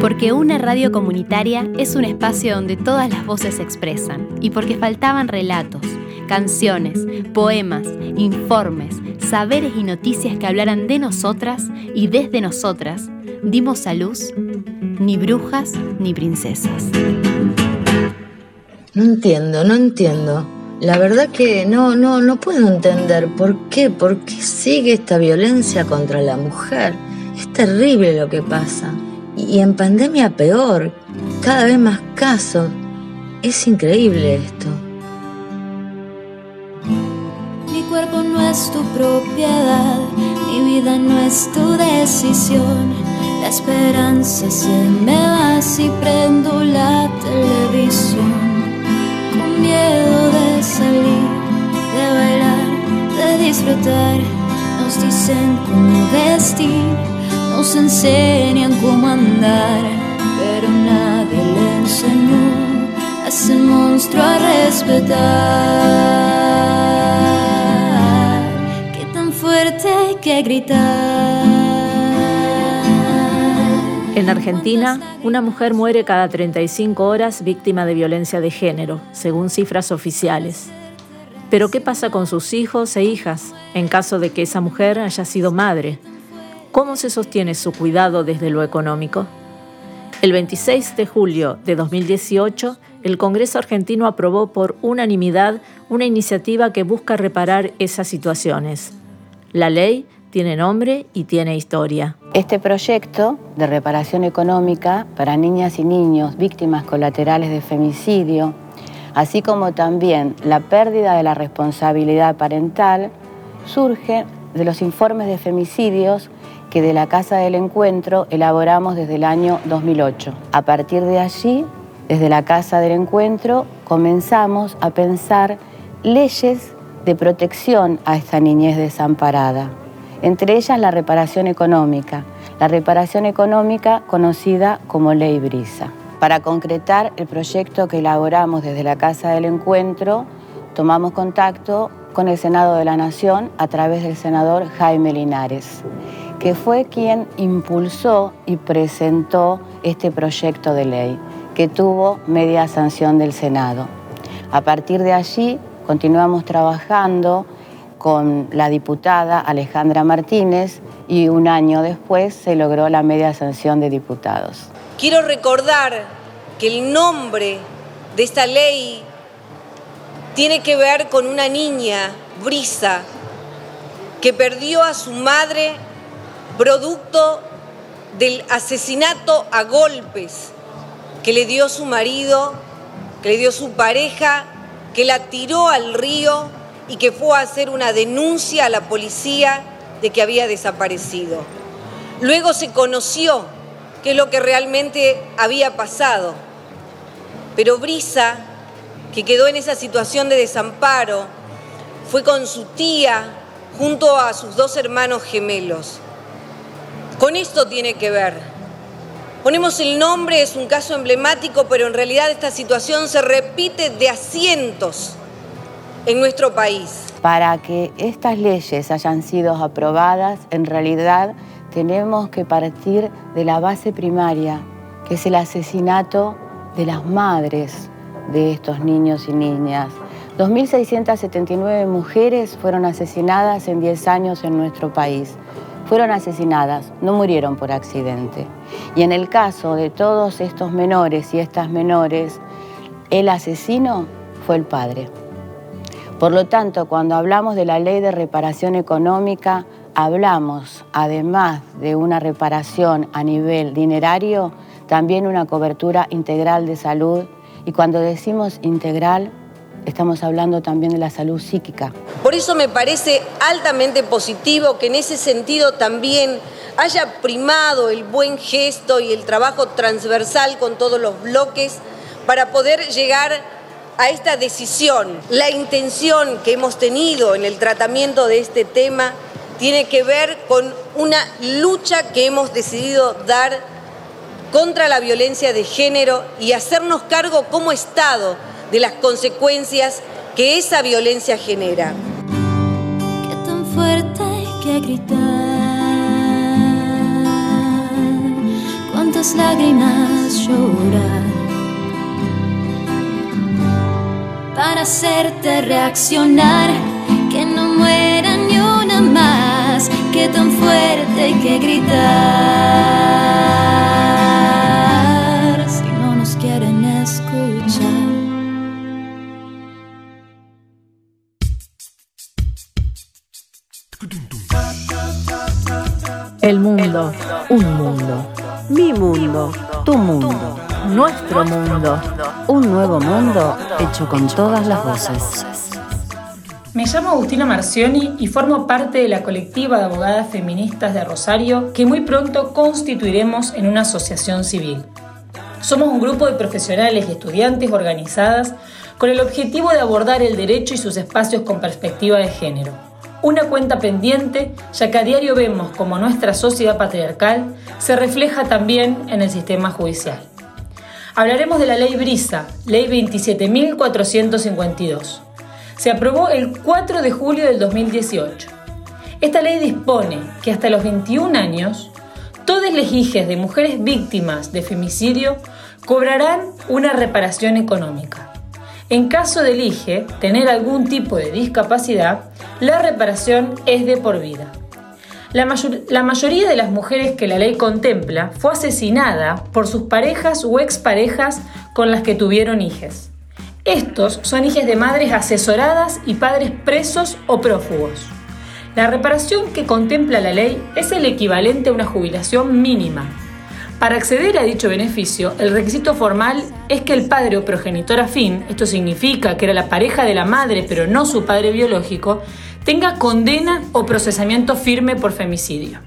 Porque una radio comunitaria es un espacio donde todas las voces se expresan y porque faltaban relatos, canciones, poemas, informes, saberes y noticias que hablaran de nosotras y desde nosotras, dimos a luz ni brujas ni princesas. No entiendo, no entiendo. La verdad que no, no, no puedo entender por qué, por qué sigue esta violencia contra la mujer. Es terrible lo que pasa. Y en pandemia peor, cada vez más casos. Es increíble esto. Mi cuerpo no es tu propiedad, mi vida no es tu decisión. La esperanza se me va si prendo la televisión. Con miedo de salir, de bailar, de disfrutar. Nos dicen cómo vestir, nos enseñan cómo andar. Pero nadie le enseñó a ese monstruo a respetar. Qué tan fuerte hay que gritar. En Argentina, una mujer muere cada 35 horas víctima de violencia de género, según cifras oficiales. Pero ¿qué pasa con sus hijos e hijas en caso de que esa mujer haya sido madre? ¿Cómo se sostiene su cuidado desde lo económico? El 26 de julio de 2018, el Congreso argentino aprobó por unanimidad una iniciativa que busca reparar esas situaciones. La ley tiene nombre y tiene historia. Este proyecto de reparación económica para niñas y niños víctimas colaterales de femicidio, así como también la pérdida de la responsabilidad parental, surge de los informes de femicidios que de la Casa del Encuentro elaboramos desde el año 2008. A partir de allí, desde la Casa del Encuentro, comenzamos a pensar leyes de protección a esta niñez desamparada entre ellas la reparación económica, la reparación económica conocida como Ley Brisa. Para concretar el proyecto que elaboramos desde la Casa del Encuentro, tomamos contacto con el Senado de la Nación a través del senador Jaime Linares, que fue quien impulsó y presentó este proyecto de ley, que tuvo media sanción del Senado. A partir de allí continuamos trabajando con la diputada Alejandra Martínez y un año después se logró la media sanción de diputados. Quiero recordar que el nombre de esta ley tiene que ver con una niña, Brisa, que perdió a su madre producto del asesinato a golpes que le dio su marido, que le dio su pareja, que la tiró al río y que fue a hacer una denuncia a la policía de que había desaparecido. Luego se conoció qué es lo que realmente había pasado. Pero Brisa, que quedó en esa situación de desamparo, fue con su tía junto a sus dos hermanos gemelos. Con esto tiene que ver. Ponemos el nombre, es un caso emblemático, pero en realidad esta situación se repite de asientos en nuestro país. Para que estas leyes hayan sido aprobadas, en realidad tenemos que partir de la base primaria, que es el asesinato de las madres de estos niños y niñas. 2.679 mujeres fueron asesinadas en 10 años en nuestro país. Fueron asesinadas, no murieron por accidente. Y en el caso de todos estos menores y estas menores, el asesino fue el padre. Por lo tanto, cuando hablamos de la ley de reparación económica, hablamos, además de una reparación a nivel dinerario, también una cobertura integral de salud. Y cuando decimos integral, estamos hablando también de la salud psíquica. Por eso me parece altamente positivo que en ese sentido también haya primado el buen gesto y el trabajo transversal con todos los bloques para poder llegar a esta decisión. La intención que hemos tenido en el tratamiento de este tema tiene que ver con una lucha que hemos decidido dar contra la violencia de género y hacernos cargo como Estado de las consecuencias que esa violencia genera. Qué tan fuerte que gritar. las lágrimas llorar. Para hacerte reaccionar, que no muera ni una más, que tan fuerte hay que gritar si no nos quieren escuchar. El mundo, un mundo. Mi mundo, tu mundo. Nuestro mundo. Un nuevo mundo hecho con todas las voces. Me llamo Agustina Marcioni y formo parte de la colectiva de abogadas feministas de Rosario que muy pronto constituiremos en una asociación civil. Somos un grupo de profesionales y estudiantes organizadas con el objetivo de abordar el derecho y sus espacios con perspectiva de género. Una cuenta pendiente, ya que a diario vemos como nuestra sociedad patriarcal se refleja también en el sistema judicial. Hablaremos de la ley Brisa, ley 27.452. Se aprobó el 4 de julio del 2018. Esta ley dispone que hasta los 21 años, todas las hijas de mujeres víctimas de femicidio cobrarán una reparación económica. En caso de elige tener algún tipo de discapacidad, la reparación es de por vida. La, la, mayoría de las mujeres que la ley contempla fue asesinada por sus parejas o exparejas con las que tuvieron hijos. Estos son hijos de madres asesoradas y padres presos o prófugos. La reparación que contempla la ley es el equivalente a una jubilación mínima, para acceder a dicho beneficio, el requisito formal es que el padre o progenitor afín, esto significa que era la pareja de la madre pero no su padre biológico, tenga condena o procesamiento firme por femicidio.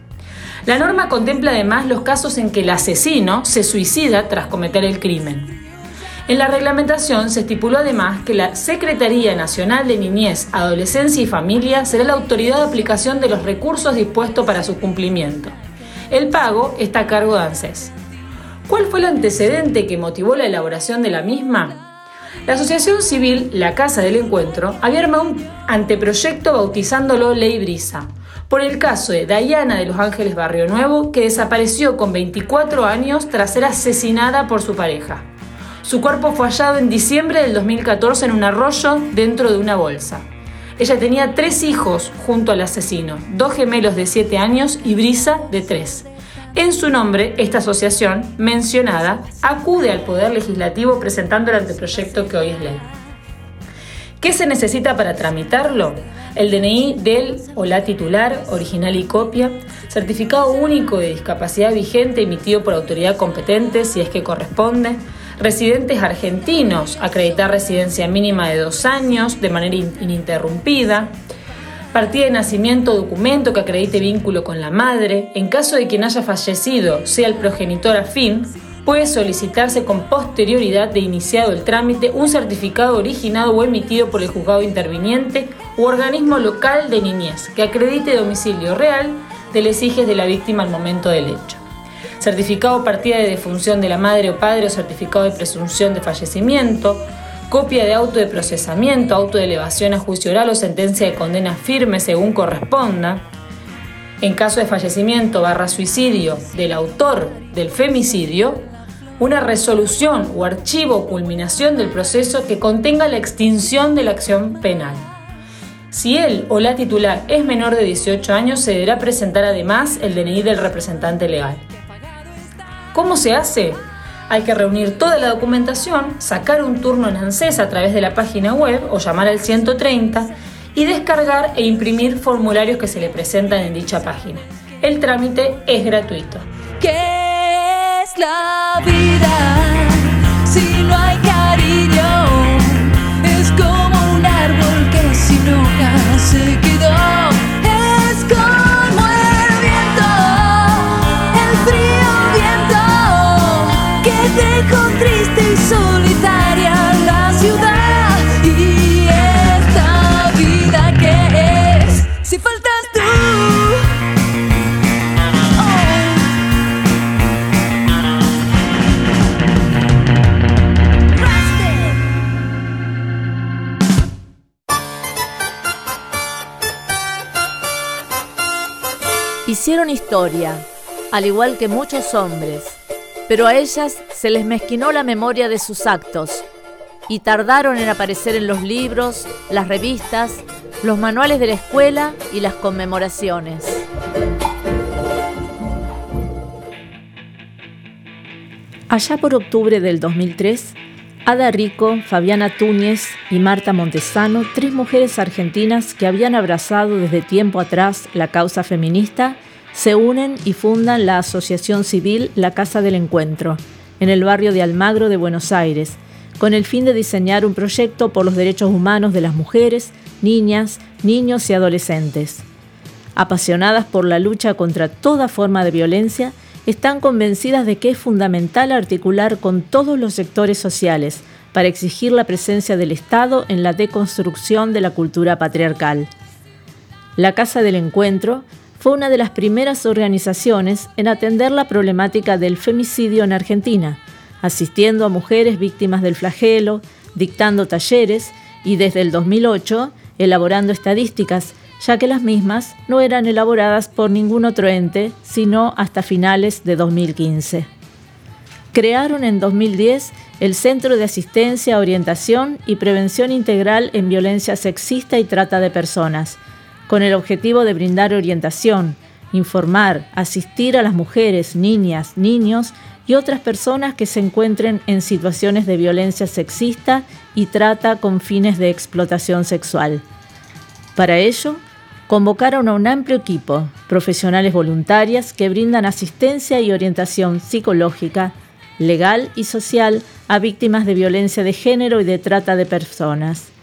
La norma contempla además los casos en que el asesino se suicida tras cometer el crimen. En la reglamentación se estipuló además que la Secretaría Nacional de Niñez, Adolescencia y Familia será la autoridad de aplicación de los recursos dispuestos para su cumplimiento. El pago está a cargo de ANSES. ¿Cuál fue el antecedente que motivó la elaboración de la misma? La asociación civil La Casa del Encuentro había armado un anteproyecto bautizándolo Ley Brisa, por el caso de Diana de Los Ángeles Barrio Nuevo, que desapareció con 24 años tras ser asesinada por su pareja. Su cuerpo fue hallado en diciembre del 2014 en un arroyo dentro de una bolsa. Ella tenía tres hijos junto al asesino, dos gemelos de 7 años y Brisa de 3. En su nombre, esta asociación mencionada acude al Poder Legislativo presentando el anteproyecto que hoy es ley. ¿Qué se necesita para tramitarlo? El DNI del o la titular, original y copia, certificado único de discapacidad vigente emitido por autoridad competente si es que corresponde, residentes argentinos, acreditar residencia mínima de dos años de manera ininterrumpida, partida de nacimiento documento que acredite vínculo con la madre, en caso de quien haya fallecido sea el progenitor afín, puede solicitarse con posterioridad de iniciado el trámite un certificado originado o emitido por el juzgado interviniente u organismo local de niñez que acredite domicilio real de los hijos de la víctima al momento del hecho certificado partida de defunción de la madre o padre o certificado de presunción de fallecimiento, copia de auto de procesamiento, auto de elevación a juicio oral o sentencia de condena firme según corresponda. En caso de fallecimiento barra suicidio del autor del femicidio, una resolución o archivo o culminación del proceso que contenga la extinción de la acción penal. Si él o la titular es menor de 18 años, se deberá presentar además el DNI del representante legal. ¿Cómo se hace? Hay que reunir toda la documentación, sacar un turno en ANSES a través de la página web o llamar al 130 y descargar e imprimir formularios que se le presentan en dicha página. El trámite es gratuito. ¿Qué es la vida historia, al igual que muchos hombres, pero a ellas se les mezquinó la memoria de sus actos y tardaron en aparecer en los libros, las revistas, los manuales de la escuela y las conmemoraciones. Allá por octubre del 2003, Ada Rico, Fabiana Túñez y Marta Montesano, tres mujeres argentinas que habían abrazado desde tiempo atrás la causa feminista, se unen y fundan la asociación civil La Casa del Encuentro, en el barrio de Almagro de Buenos Aires, con el fin de diseñar un proyecto por los derechos humanos de las mujeres, niñas, niños y adolescentes. Apasionadas por la lucha contra toda forma de violencia, están convencidas de que es fundamental articular con todos los sectores sociales para exigir la presencia del Estado en la deconstrucción de la cultura patriarcal. La Casa del Encuentro fue una de las primeras organizaciones en atender la problemática del femicidio en Argentina, asistiendo a mujeres víctimas del flagelo, dictando talleres y desde el 2008 elaborando estadísticas ya que las mismas no eran elaboradas por ningún otro ente, sino hasta finales de 2015. Crearon en 2010 el Centro de Asistencia, Orientación y Prevención Integral en Violencia Sexista y Trata de Personas, con el objetivo de brindar orientación, informar, asistir a las mujeres, niñas, niños y otras personas que se encuentren en situaciones de violencia sexista y trata con fines de explotación sexual. Para ello, convocaron a un amplio equipo, profesionales voluntarias que brindan asistencia y orientación psicológica, legal y social a víctimas de violencia de género y de trata de personas.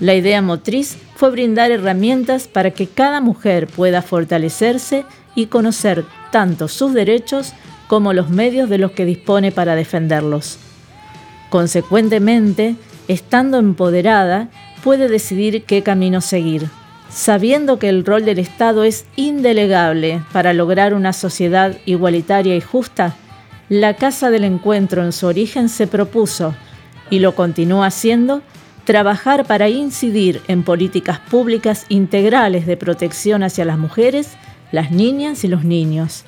La idea motriz fue brindar herramientas para que cada mujer pueda fortalecerse y conocer tanto sus derechos como los medios de los que dispone para defenderlos. Consecuentemente, estando empoderada, puede decidir qué camino seguir sabiendo que el rol del Estado es indelegable para lograr una sociedad igualitaria y justa, la Casa del Encuentro en su origen se propuso, y lo continúa haciendo, trabajar para incidir en políticas públicas integrales de protección hacia las mujeres, las niñas y los niños.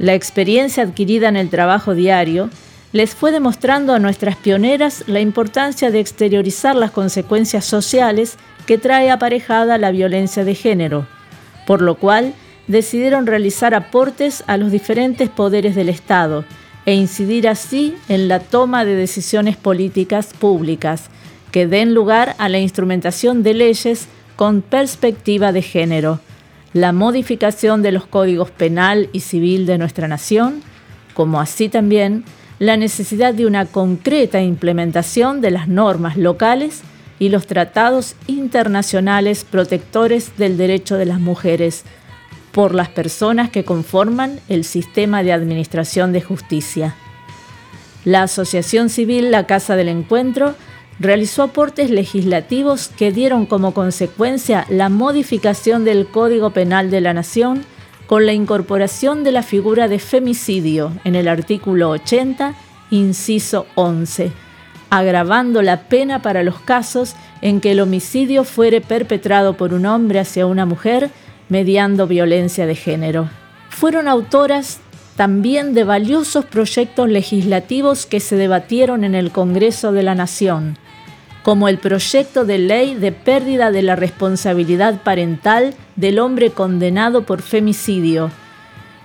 La experiencia adquirida en el trabajo diario les fue demostrando a nuestras pioneras la importancia de exteriorizar las consecuencias sociales que trae aparejada la violencia de género, por lo cual decidieron realizar aportes a los diferentes poderes del Estado e incidir así en la toma de decisiones políticas públicas que den lugar a la instrumentación de leyes con perspectiva de género, la modificación de los códigos penal y civil de nuestra nación, como así también la necesidad de una concreta implementación de las normas locales y los tratados internacionales protectores del derecho de las mujeres por las personas que conforman el sistema de administración de justicia. La Asociación Civil La Casa del Encuentro realizó aportes legislativos que dieron como consecuencia la modificación del Código Penal de la Nación con la incorporación de la figura de femicidio en el artículo 80, inciso 11 agravando la pena para los casos en que el homicidio fuere perpetrado por un hombre hacia una mujer mediando violencia de género. Fueron autoras también de valiosos proyectos legislativos que se debatieron en el Congreso de la Nación, como el proyecto de ley de pérdida de la responsabilidad parental del hombre condenado por femicidio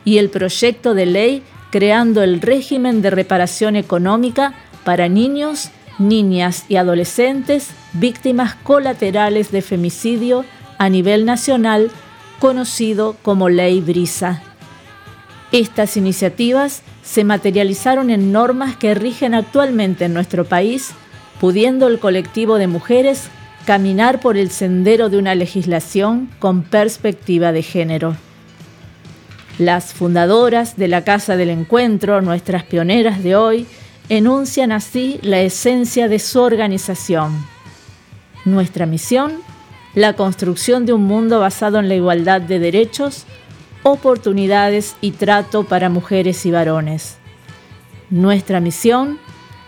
y el proyecto de ley creando el régimen de reparación económica para niños, niñas y adolescentes víctimas colaterales de femicidio a nivel nacional, conocido como Ley Brisa. Estas iniciativas se materializaron en normas que rigen actualmente en nuestro país, pudiendo el colectivo de mujeres caminar por el sendero de una legislación con perspectiva de género. Las fundadoras de la Casa del Encuentro, nuestras pioneras de hoy, enuncian así la esencia de su organización. Nuestra misión, la construcción de un mundo basado en la igualdad de derechos, oportunidades y trato para mujeres y varones. Nuestra misión,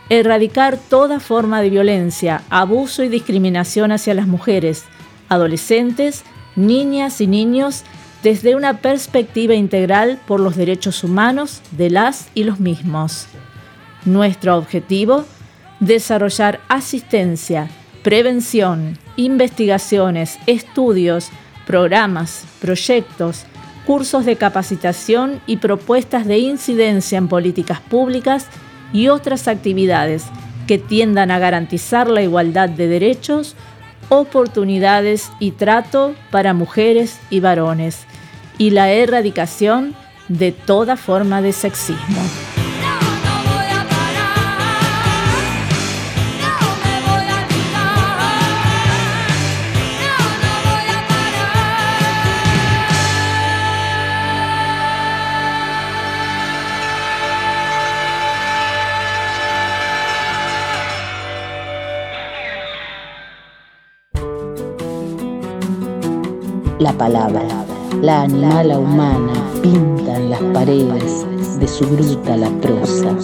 erradicar toda forma de violencia, abuso y discriminación hacia las mujeres, adolescentes, niñas y niños desde una perspectiva integral por los derechos humanos de las y los mismos. Nuestro objetivo, desarrollar asistencia, prevención, investigaciones, estudios, programas, proyectos, cursos de capacitación y propuestas de incidencia en políticas públicas y otras actividades que tiendan a garantizar la igualdad de derechos, oportunidades y trato para mujeres y varones y la erradicación de toda forma de sexismo. La palabra. La animala humana pinta en las paredes de su bruta la prosa,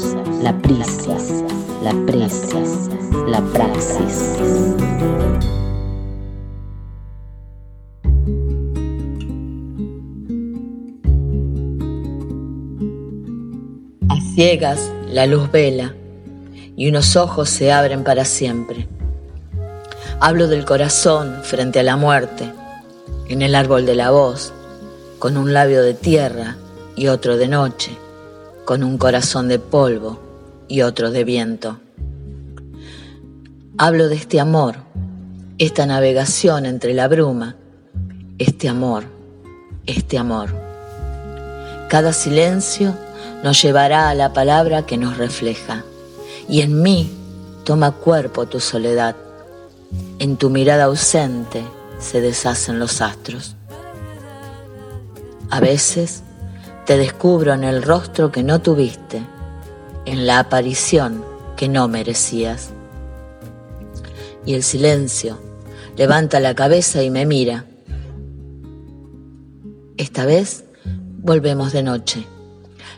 la prisa, la presa, la praxis. A ciegas la luz vela y unos ojos se abren para siempre. Hablo del corazón frente a la muerte en el árbol de la voz, con un labio de tierra y otro de noche, con un corazón de polvo y otro de viento. Hablo de este amor, esta navegación entre la bruma, este amor, este amor. Cada silencio nos llevará a la palabra que nos refleja, y en mí toma cuerpo tu soledad, en tu mirada ausente se deshacen los astros. A veces te descubro en el rostro que no tuviste, en la aparición que no merecías. Y el silencio levanta la cabeza y me mira. Esta vez volvemos de noche.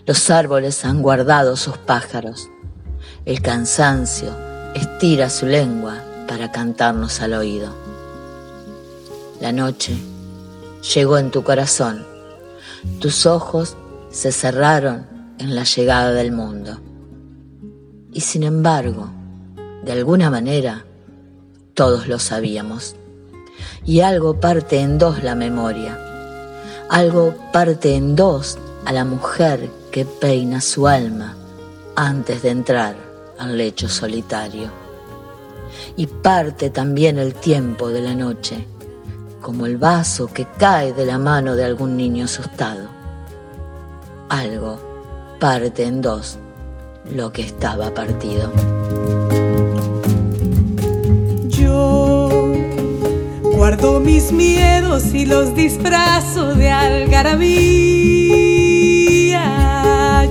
Los árboles han guardado sus pájaros. El cansancio estira su lengua para cantarnos al oído. La noche llegó en tu corazón. Tus ojos se cerraron en la llegada del mundo. Y sin embargo, de alguna manera, todos lo sabíamos. Y algo parte en dos la memoria. Algo parte en dos a la mujer que peina su alma antes de entrar al lecho solitario. Y parte también el tiempo de la noche como el vaso que cae de la mano de algún niño asustado. Algo parte en dos lo que estaba partido. Yo guardo mis miedos y los disfrazo de algarabía.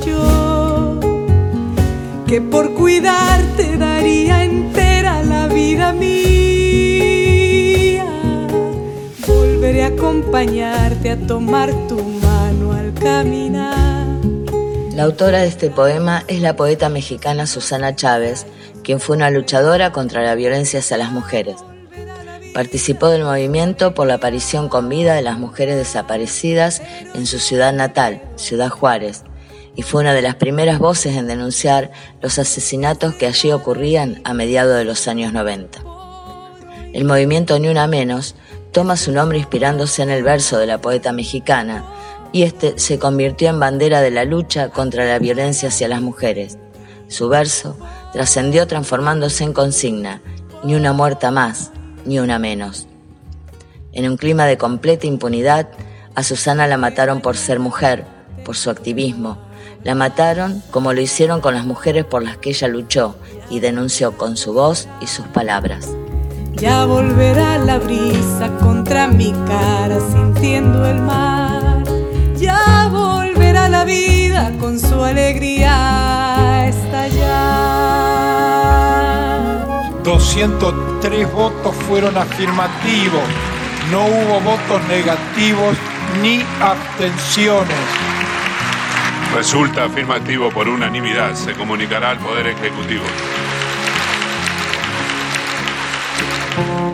Yo que por acompañarte a tomar tu mano al caminar. La autora de este poema es la poeta mexicana Susana Chávez, quien fue una luchadora contra la violencia hacia las mujeres. Participó del movimiento por la aparición con vida de las mujeres desaparecidas en su ciudad natal, Ciudad Juárez, y fue una de las primeras voces en denunciar los asesinatos que allí ocurrían a mediados de los años 90. El movimiento Ni Una Menos toma su nombre inspirándose en el verso de la poeta mexicana, y este se convirtió en bandera de la lucha contra la violencia hacia las mujeres. Su verso trascendió transformándose en consigna, ni una muerta más, ni una menos. En un clima de completa impunidad, a Susana la mataron por ser mujer, por su activismo. La mataron como lo hicieron con las mujeres por las que ella luchó y denunció con su voz y sus palabras. Ya volverá la brisa contra mi cara sintiendo el mar. Ya volverá la vida con su alegría a estallar. 203 votos fueron afirmativos, no hubo votos negativos ni abstenciones. Resulta afirmativo por unanimidad. Se comunicará al Poder Ejecutivo. Thank you.